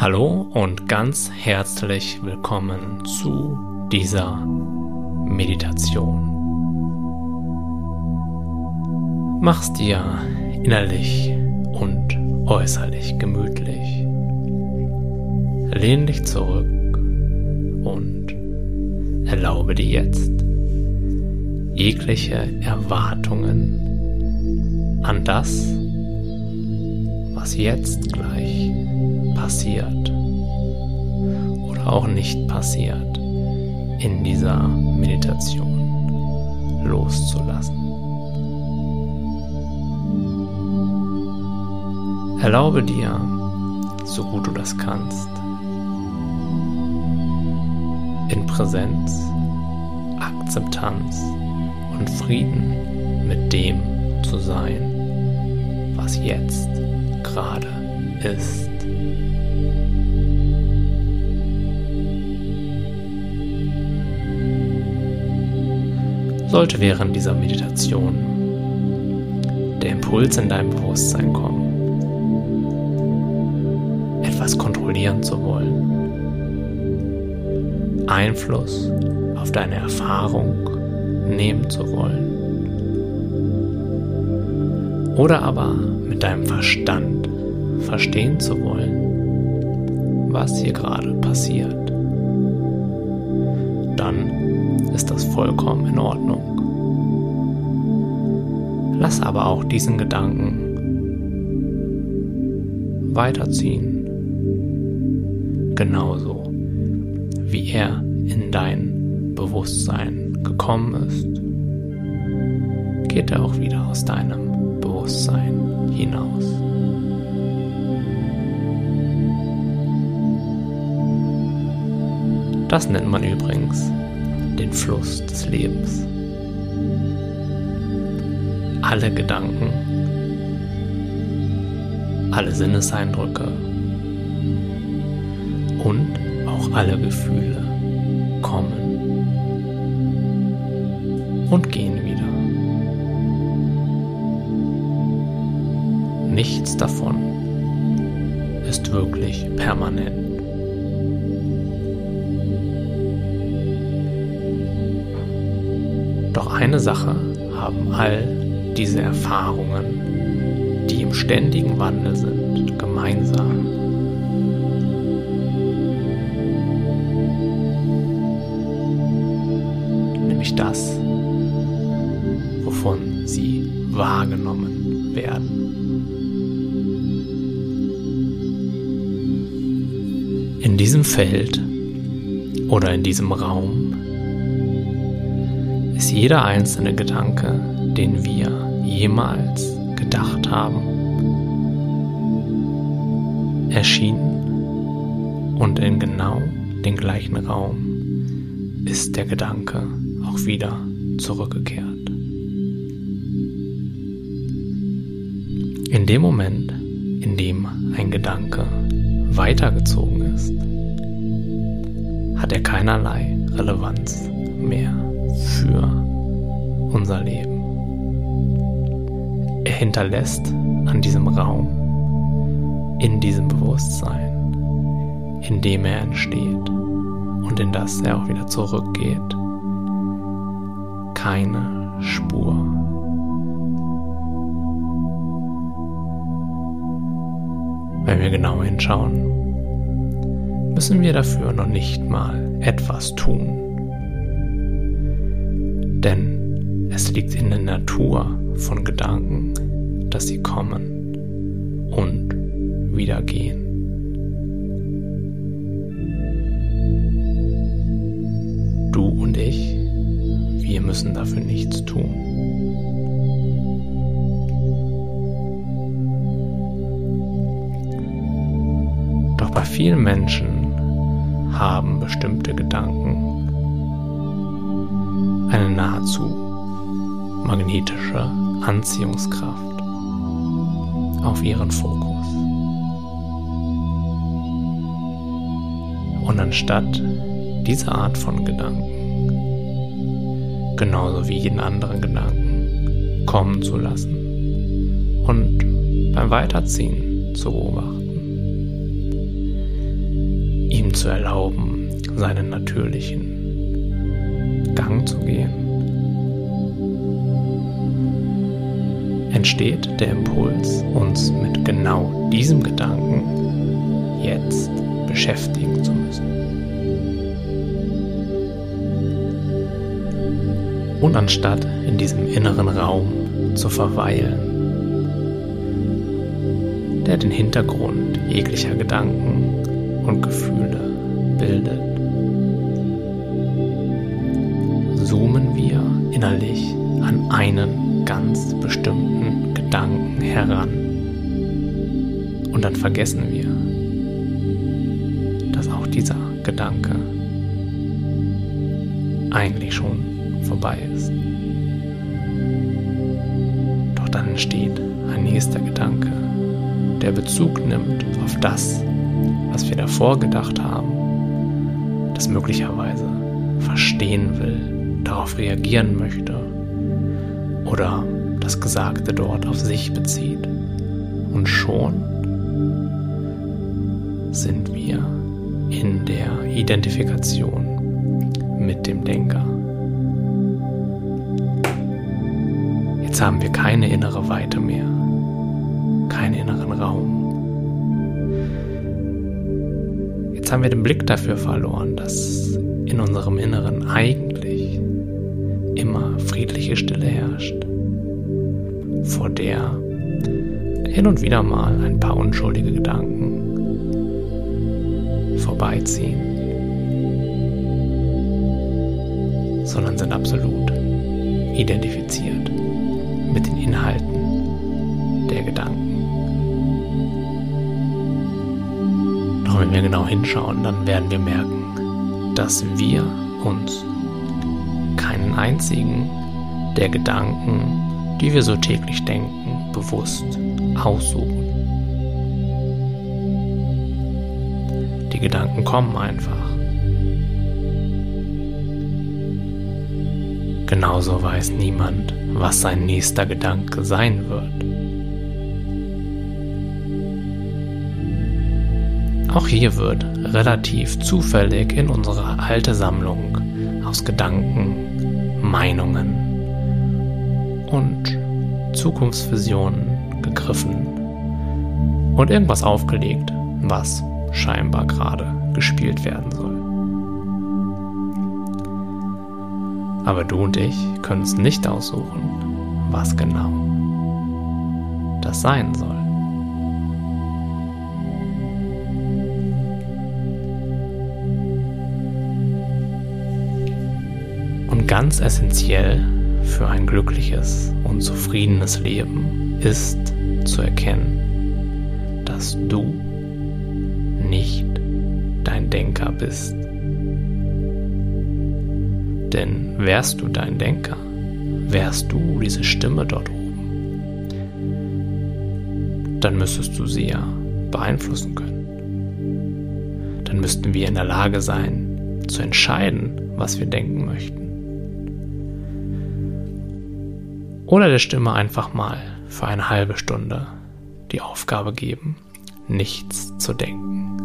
Hallo und ganz herzlich willkommen zu dieser Meditation. Mach's dir innerlich und äußerlich gemütlich. Lehn dich zurück und erlaube dir jetzt jegliche Erwartungen an das, was jetzt gleich passiert oder auch nicht passiert in dieser Meditation loszulassen. Erlaube dir, so gut du das kannst, in Präsenz, Akzeptanz und Frieden mit dem zu sein, was jetzt gerade ist. sollte während dieser Meditation der Impuls in deinem Bewusstsein kommen, etwas kontrollieren zu wollen, Einfluss auf deine Erfahrung nehmen zu wollen, oder aber mit deinem Verstand verstehen zu wollen, was hier gerade passiert, dann ist das vollkommen in Ordnung. Lass aber auch diesen Gedanken weiterziehen. Genauso wie er in dein Bewusstsein gekommen ist, geht er auch wieder aus deinem Bewusstsein hinaus. Das nennt man übrigens den Fluss des Lebens. Alle Gedanken, alle Sinneseindrücke und auch alle Gefühle kommen und gehen wieder. Nichts davon ist wirklich permanent. Doch eine Sache haben all diese Erfahrungen, die im ständigen Wandel sind, gemeinsam. Nämlich das, wovon sie wahrgenommen werden. In diesem Feld oder in diesem Raum ist jeder einzelne Gedanke, den wir jemals gedacht haben, erschienen und in genau den gleichen Raum ist der Gedanke auch wieder zurückgekehrt. In dem Moment, in dem ein Gedanke weitergezogen ist, hat er keinerlei Relevanz mehr für unser Leben. Er hinterlässt an diesem Raum, in diesem Bewusstsein, in dem er entsteht und in das er auch wieder zurückgeht, keine Spur. Wenn wir genau hinschauen, müssen wir dafür noch nicht mal etwas tun. Denn es liegt in der Natur von Gedanken, dass sie kommen und wieder gehen. Du und ich, wir müssen dafür nichts tun. Doch bei vielen Menschen haben bestimmte Gedanken eine nahezu magnetische Anziehungskraft auf ihren Fokus. Und anstatt diese Art von Gedanken, genauso wie jeden anderen Gedanken, kommen zu lassen und beim Weiterziehen zu beobachten, zu erlauben, seinen natürlichen Gang zu gehen, entsteht der Impuls, uns mit genau diesem Gedanken jetzt beschäftigen zu müssen. Und anstatt in diesem inneren Raum zu verweilen, der den Hintergrund jeglicher Gedanken und Gefühle bildet, innerlich an einen ganz bestimmten Gedanken heran. Und dann vergessen wir, dass auch dieser Gedanke eigentlich schon vorbei ist. Doch dann entsteht ein nächster Gedanke, der Bezug nimmt auf das, was wir davor gedacht haben, das möglicherweise verstehen will, darauf reagieren möchte oder das Gesagte dort auf sich bezieht. Und schon sind wir in der Identifikation mit dem Denker. Jetzt haben wir keine innere Weite mehr, keinen inneren Raum. Jetzt haben wir den Blick dafür verloren, dass in unserem Inneren eigentlich immer friedliche Stille herrscht, vor der hin und wieder mal ein paar unschuldige Gedanken vorbeiziehen, sondern sind absolut identifiziert mit den Inhalten der Gedanken. Doch wenn wir genau hinschauen, dann werden wir merken, dass wir uns keinen einzigen der Gedanken, die wir so täglich denken, bewusst aussuchen. Die Gedanken kommen einfach. Genauso weiß niemand, was sein nächster Gedanke sein wird. Auch hier wird relativ zufällig in unsere alte Sammlung aus Gedanken, Meinungen und Zukunftsvisionen gegriffen und irgendwas aufgelegt, was scheinbar gerade gespielt werden soll. Aber du und ich können es nicht aussuchen, was genau das sein soll. Ganz essentiell für ein glückliches und zufriedenes Leben ist zu erkennen, dass du nicht dein Denker bist. Denn wärst du dein Denker, wärst du diese Stimme dort oben, dann müsstest du sie ja beeinflussen können. Dann müssten wir in der Lage sein, zu entscheiden, was wir denken möchten. Oder der Stimme einfach mal für eine halbe Stunde die Aufgabe geben, nichts zu denken.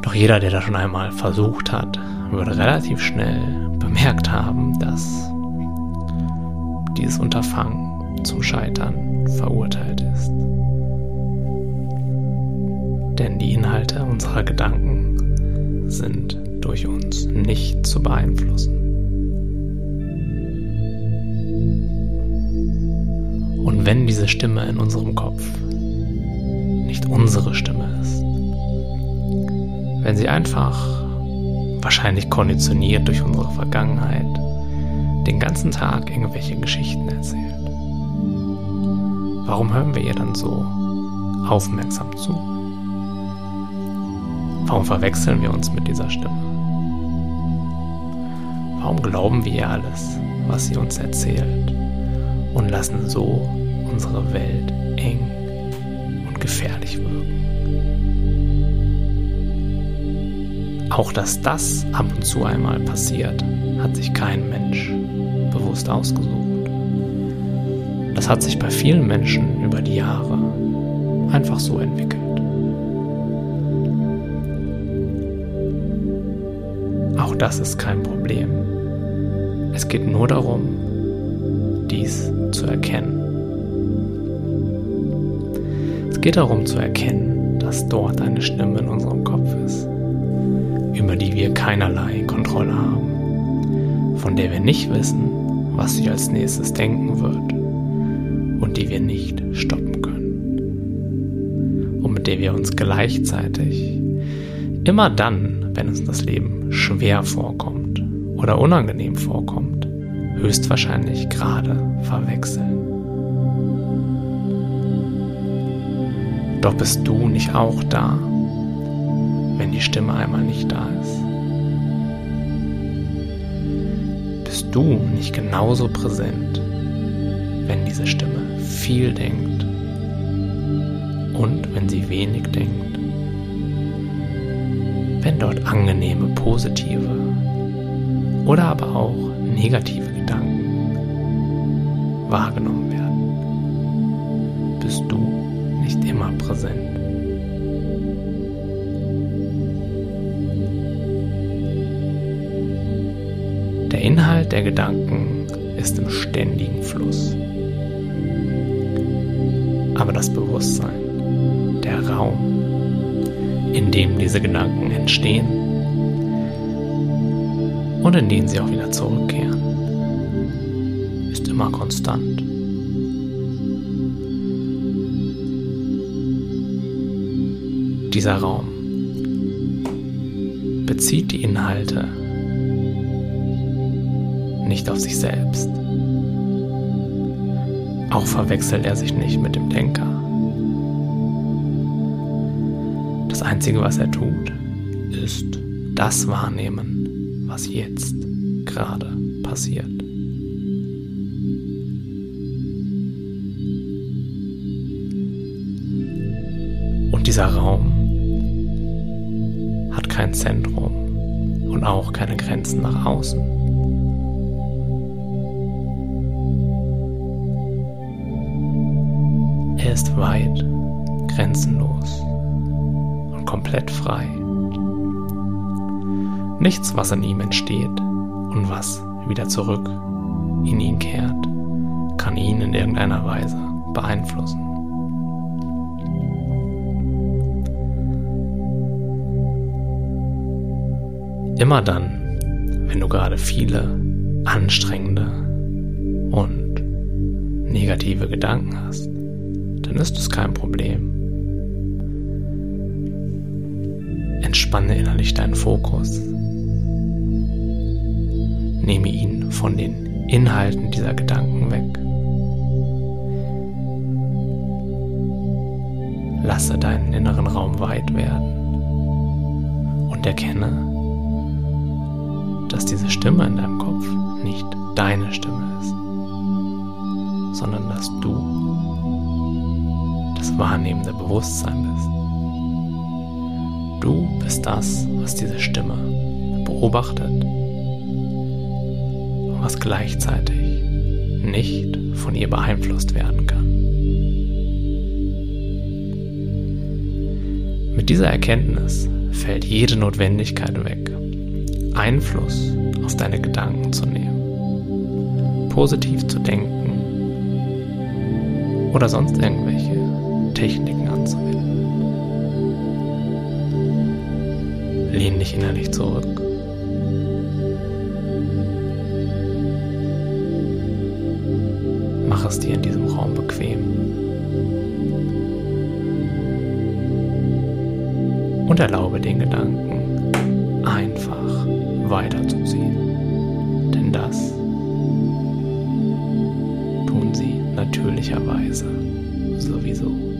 Doch jeder, der das schon einmal versucht hat, würde relativ schnell bemerkt haben, dass dieses Unterfangen zum Scheitern verurteilt ist. Denn die Inhalte unserer Gedanken sind durch uns nicht zu beeinflussen. Und wenn diese Stimme in unserem Kopf nicht unsere Stimme ist, wenn sie einfach wahrscheinlich konditioniert durch unsere Vergangenheit den ganzen Tag irgendwelche Geschichten erzählt, warum hören wir ihr dann so aufmerksam zu? Warum verwechseln wir uns mit dieser Stimme? Warum glauben wir ihr alles, was sie uns erzählt und lassen so unsere Welt eng und gefährlich wirken. Auch dass das ab und zu einmal passiert, hat sich kein Mensch bewusst ausgesucht. Das hat sich bei vielen Menschen über die Jahre einfach so entwickelt. das ist kein Problem. Es geht nur darum, dies zu erkennen. Es geht darum zu erkennen, dass dort eine Stimme in unserem Kopf ist, über die wir keinerlei Kontrolle haben, von der wir nicht wissen, was sie als nächstes denken wird und die wir nicht stoppen können. Und mit der wir uns gleichzeitig immer dann, wenn uns das Leben schwer vorkommt oder unangenehm vorkommt, höchstwahrscheinlich gerade verwechseln. Doch bist du nicht auch da, wenn die Stimme einmal nicht da ist? Bist du nicht genauso präsent, wenn diese Stimme viel denkt und wenn sie wenig denkt? Wenn dort angenehme, positive oder aber auch negative Gedanken wahrgenommen werden, bist du nicht immer präsent. Der Inhalt der Gedanken ist im ständigen Fluss. Aber das Bewusstsein, der Raum, in dem diese Gedanken entstehen und in den sie auch wieder zurückkehren, ist immer konstant. Dieser Raum bezieht die Inhalte nicht auf sich selbst. Auch verwechselt er sich nicht mit dem Denker. Das Einzige, was er tut, ist das wahrnehmen, was jetzt gerade passiert. Und dieser Raum kein Zentrum und auch keine Grenzen nach außen. Er ist weit, grenzenlos und komplett frei. Nichts, was in ihm entsteht und was wieder zurück in ihn kehrt, kann ihn in irgendeiner Weise beeinflussen. Immer dann, wenn du gerade viele anstrengende und negative Gedanken hast, dann ist es kein Problem. Entspanne innerlich deinen Fokus. Nehme ihn von den Inhalten dieser Gedanken weg. Lasse deinen inneren Raum weit werden und erkenne, dass diese Stimme in deinem Kopf nicht deine Stimme ist, sondern dass du das wahrnehmende Bewusstsein bist. Du bist das, was diese Stimme beobachtet und was gleichzeitig nicht von ihr beeinflusst werden kann. Mit dieser Erkenntnis fällt jede Notwendigkeit weg, Einfluss auf deine Gedanken zu nehmen, positiv zu denken oder sonst irgendwelche Techniken anzuwenden. Lehn dich innerlich zurück. Mach es dir in diesem Raum bequem. Und erlaube den Gedanken einfach weiterzuziehen. Denn das tun sie natürlicherweise sowieso.